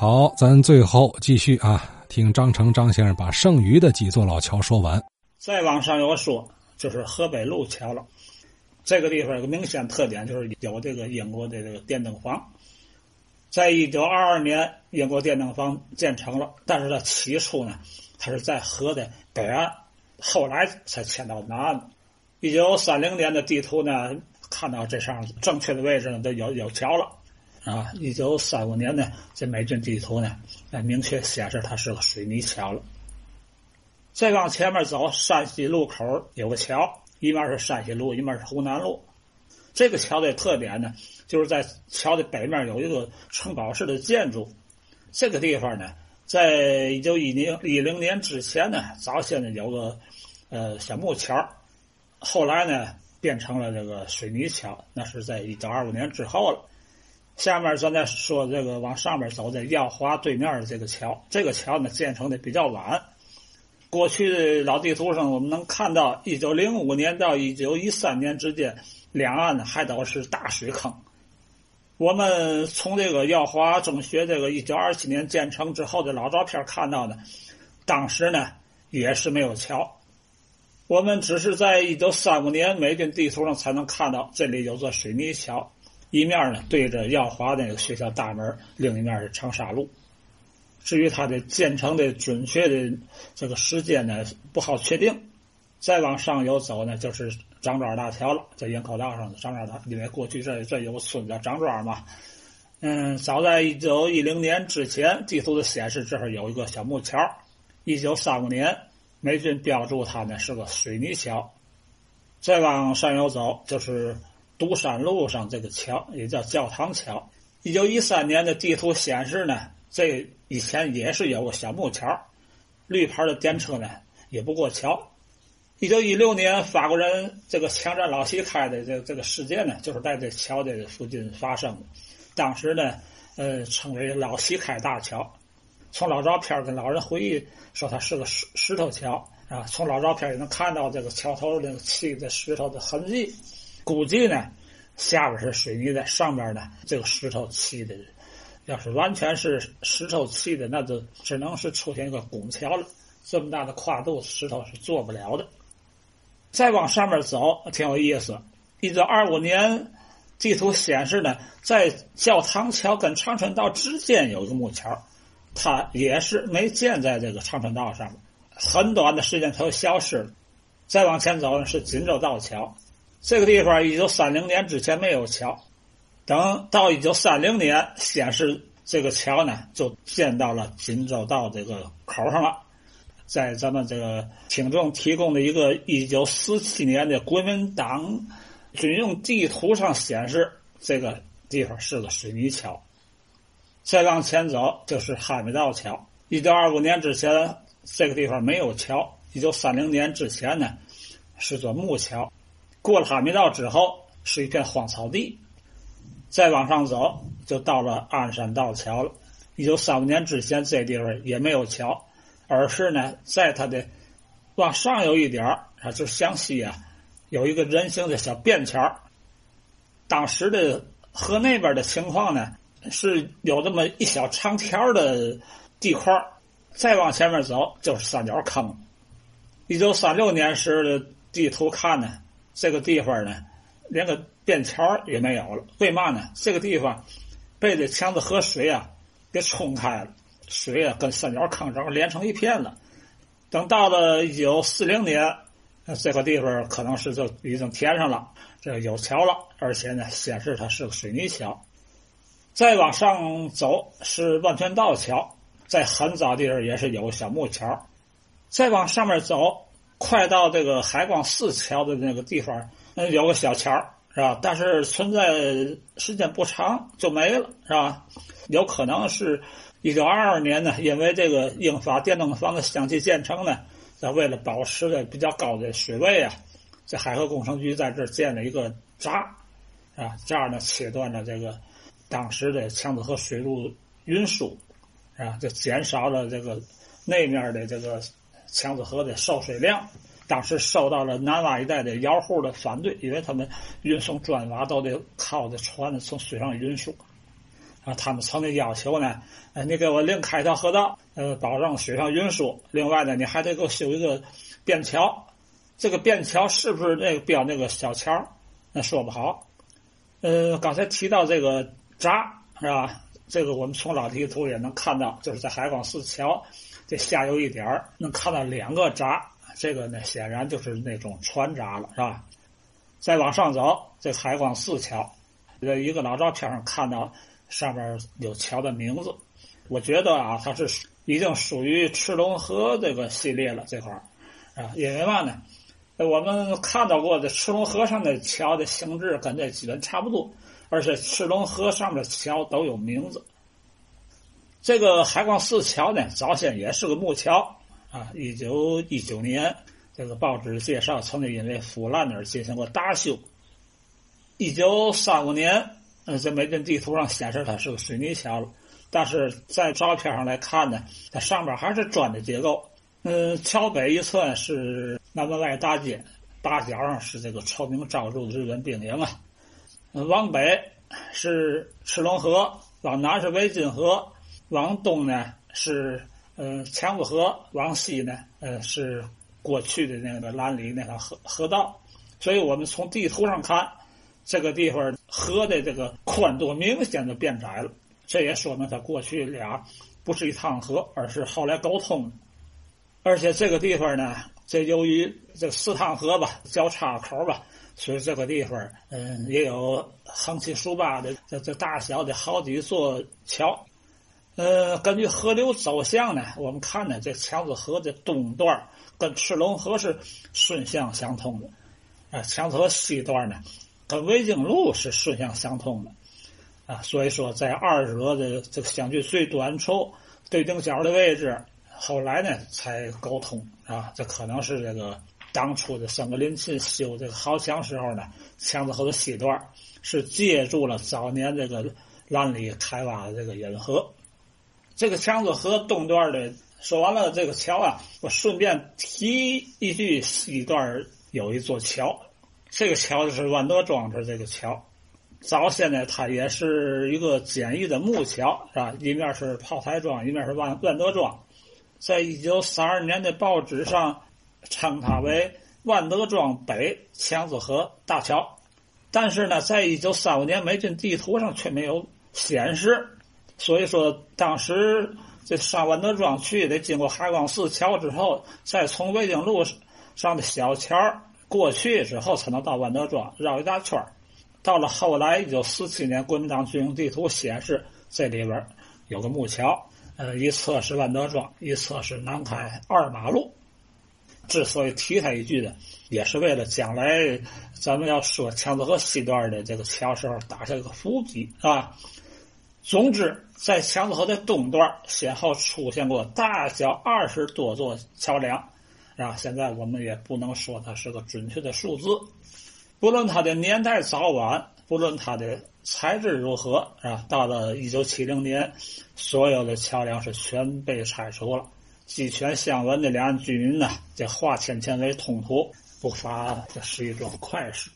好，咱最后继续啊，听张成张先生把剩余的几座老桥说完。再往上要说，就是河北路桥了。这个地方有个明显特点，就是有这个英国的这个电灯房。在一九二二年，英国电灯房建成了，但是它起初呢，它是在河的北岸，后来才迁到南岸。一九三零年的地图呢，看到这上正确的位置呢都有有桥了。啊，一九三五年呢，这美军地图呢，哎明确显示它是个水泥桥了。再往前面走，山西路口有个桥，一面是山西路，一面是湖南路。这个桥的特点呢，就是在桥的北面有一个城堡式的建筑。这个地方呢，在一九一零一零年之前呢，早先呢有个呃小木桥，后来呢变成了这个水泥桥。那是在一九二五年之后了。下面咱再说这个往上面走的耀华对面的这个桥，这个桥呢建成的比较晚。过去的老地图上我们能看到，一九零五年到一九一三年之间。两岸呢还都是大水坑。我们从这个耀华中学这个一九二七年建成之后的老照片看到呢，当时呢也是没有桥。我们只是在一九三五年美军地图上才能看到这里有座水泥桥，一面呢对着耀华那个学校大门，另一面是长沙路。至于它的建成的准确的这个时间呢，不好确定。再往上游走呢，就是张庄大桥了，在营口道上的张庄大，因为过去这这有个村叫张庄嘛。嗯，早在一九一零年之前，地图的显示这儿有一个小木桥。一九三五年，美军标注它呢是个水泥桥。再往上游走，就是独山路上这个桥，也叫教堂桥。一九一三年的地图显示呢，这以前也是有个小木桥，绿牌的电车呢也不过桥。一九一六年，法国人这个强占老西开的这这个事件呢，就是在这桥的附近发生的。当时呢，呃，称为老西开大桥。从老照片跟老人回忆说，它是个石石头桥啊。从老照片也能看到这个桥头那砌的石头的痕迹。估计呢，下边是水泥的，上边呢这个石头砌的。要是完全是石头砌的，那就只能是出现一个拱桥了。这么大的跨度，石头是做不了的。再往上面走，挺有意思。一九二五年地图显示呢，在教堂桥跟长春道之间有个木桥，它也是没建在这个长春道上面。很短的时间它就消失了。再往前走呢是锦州道桥，这个地方一九三零年之前没有桥，等到一九三零年显示这个桥呢就建到了锦州道这个口上了。在咱们这个听众提供的一个一九四七年的国民党军用地图上显示，这个地方是个水泥桥。再往前走就是哈密道桥。一九二五年之前，这个地方没有桥。一九三零年之前呢，是座木桥。过了哈密道之后，是一片荒草地。再往上走，就到了鞍山道桥了。一九三五年之前，这地方也没有桥。而是呢，在它的往上有一点儿啊，就向西啊，有一个人行的小便桥。当时的河那边的情况呢，是有这么一小长条的地块再往前面走就是三角坑。一九三六年时的地图看呢，这个地方呢，连个便桥也没有了。为嘛呢？这个地方被这强子河水啊给冲开了。水啊，跟三角坑正连成一片了。等到了一九四零年，这个地方可能是就已经填上了，这有桥了，而且呢，显示它是个水泥桥。再往上走是万泉道桥，在很早地方也是有小木桥。再往上面走，快到这个海光寺桥的那个地方，嗯，有个小桥，是吧？但是存在时间不长就没了，是吧？有可能是。一九二二年呢，因为这个英法电灯房的相继建成呢，在为了保持的比较高的水位啊，这海河工程局在这建了一个闸，啊，这样呢切断了这个当时的强子河水路运输，啊，就减少了这个那面的这个强子河的受水量。当时受到了南洼一带的窑户的反对，因为他们运送砖瓦都得靠着船从水上运输。啊，他们曾经要求呢，呃，你给我另开一条河道，呃，保证水上运输。另外呢，你还得给我修一个便桥。这个便桥是不是那个标那个小桥？那说不好。呃，刚才提到这个闸是吧？这个我们从老地图也能看到，就是在海广寺桥这下游一点儿能看到两个闸。这个呢，显然就是那种船闸了，是吧？再往上走，这海光寺桥，在一个老照片上看到上面有桥的名字。我觉得啊，它是已经属于赤龙河这个系列了这块儿啊，因为嘛呢？我们看到过的赤龙河上的桥的形制跟这基本差不多，而且赤龙河上的桥都有名字。这个海广寺桥呢，早先也是个木桥啊。一九一九年，这个报纸介绍曾经因为腐烂而进行过大修。一九三五年，呃，在美军地图上显示它是个水泥桥了，但是在照片上来看呢，它上边还是砖的结构。嗯，桥北一侧是南门外大街，大角上是这个臭名昭著的日本兵营啊。往北是赤龙河，往南是维津河，往东呢是呃强子河，往西呢呃是过去的那个兰里那条河河道。所以我们从地图上看，这个地方河的这个宽度明显的变窄了。这也说明它过去俩不是一趟河，而是后来沟通。而且这个地方呢，这由于这四趟河吧交叉口吧，所以这个地方嗯也有横七竖八的这这大小的好几座桥。呃，根据河流走向呢，我们看呢，这强子河的东段跟赤龙河是顺向相通的，啊，强子河西段呢跟维京路是顺向相通的，啊，所以说在二者的这个相距最短处对顶角的位置。后来呢，才沟通啊，这可能是这个当初的圣格林沁修这个豪强时候呢，强子河的西段是借助了早年这个兰里开挖的这个引河。这个强子河东段的说完了，这个桥啊，我顺便提一句，西段有一座桥，这个桥就是万德庄的这个桥。早先呢，它也是一个简易的木桥，是吧？一面是炮台庄，一面是万万德庄。在一九三二年的报纸上，称它为万德庄北强子河大桥，但是呢，在一九三五年美军地图上却没有显示，所以说当时这上万德庄去得经过海光寺桥之后，再从卫京路上的小桥过去之后，才能到万德庄绕一大圈到了后来，一九四七年国民党军用地图显示，这里边有个木桥。呃，一侧是万德庄，一侧是南开二马路。之所以提他一句呢，也是为了将来咱们要说强子河西段的这个桥时候打下一个伏笔，是吧？总之，在强子河的东段，先后出现过大小二十多座桥梁，啊，现在我们也不能说它是个准确的数字。不论它的年代早晚，不论它的。材质如何啊？到了一九七零年，所有的桥梁是全被拆除了。鸡犬相闻的两岸居民呢，这化纤纤维通途，不乏这是一种快事。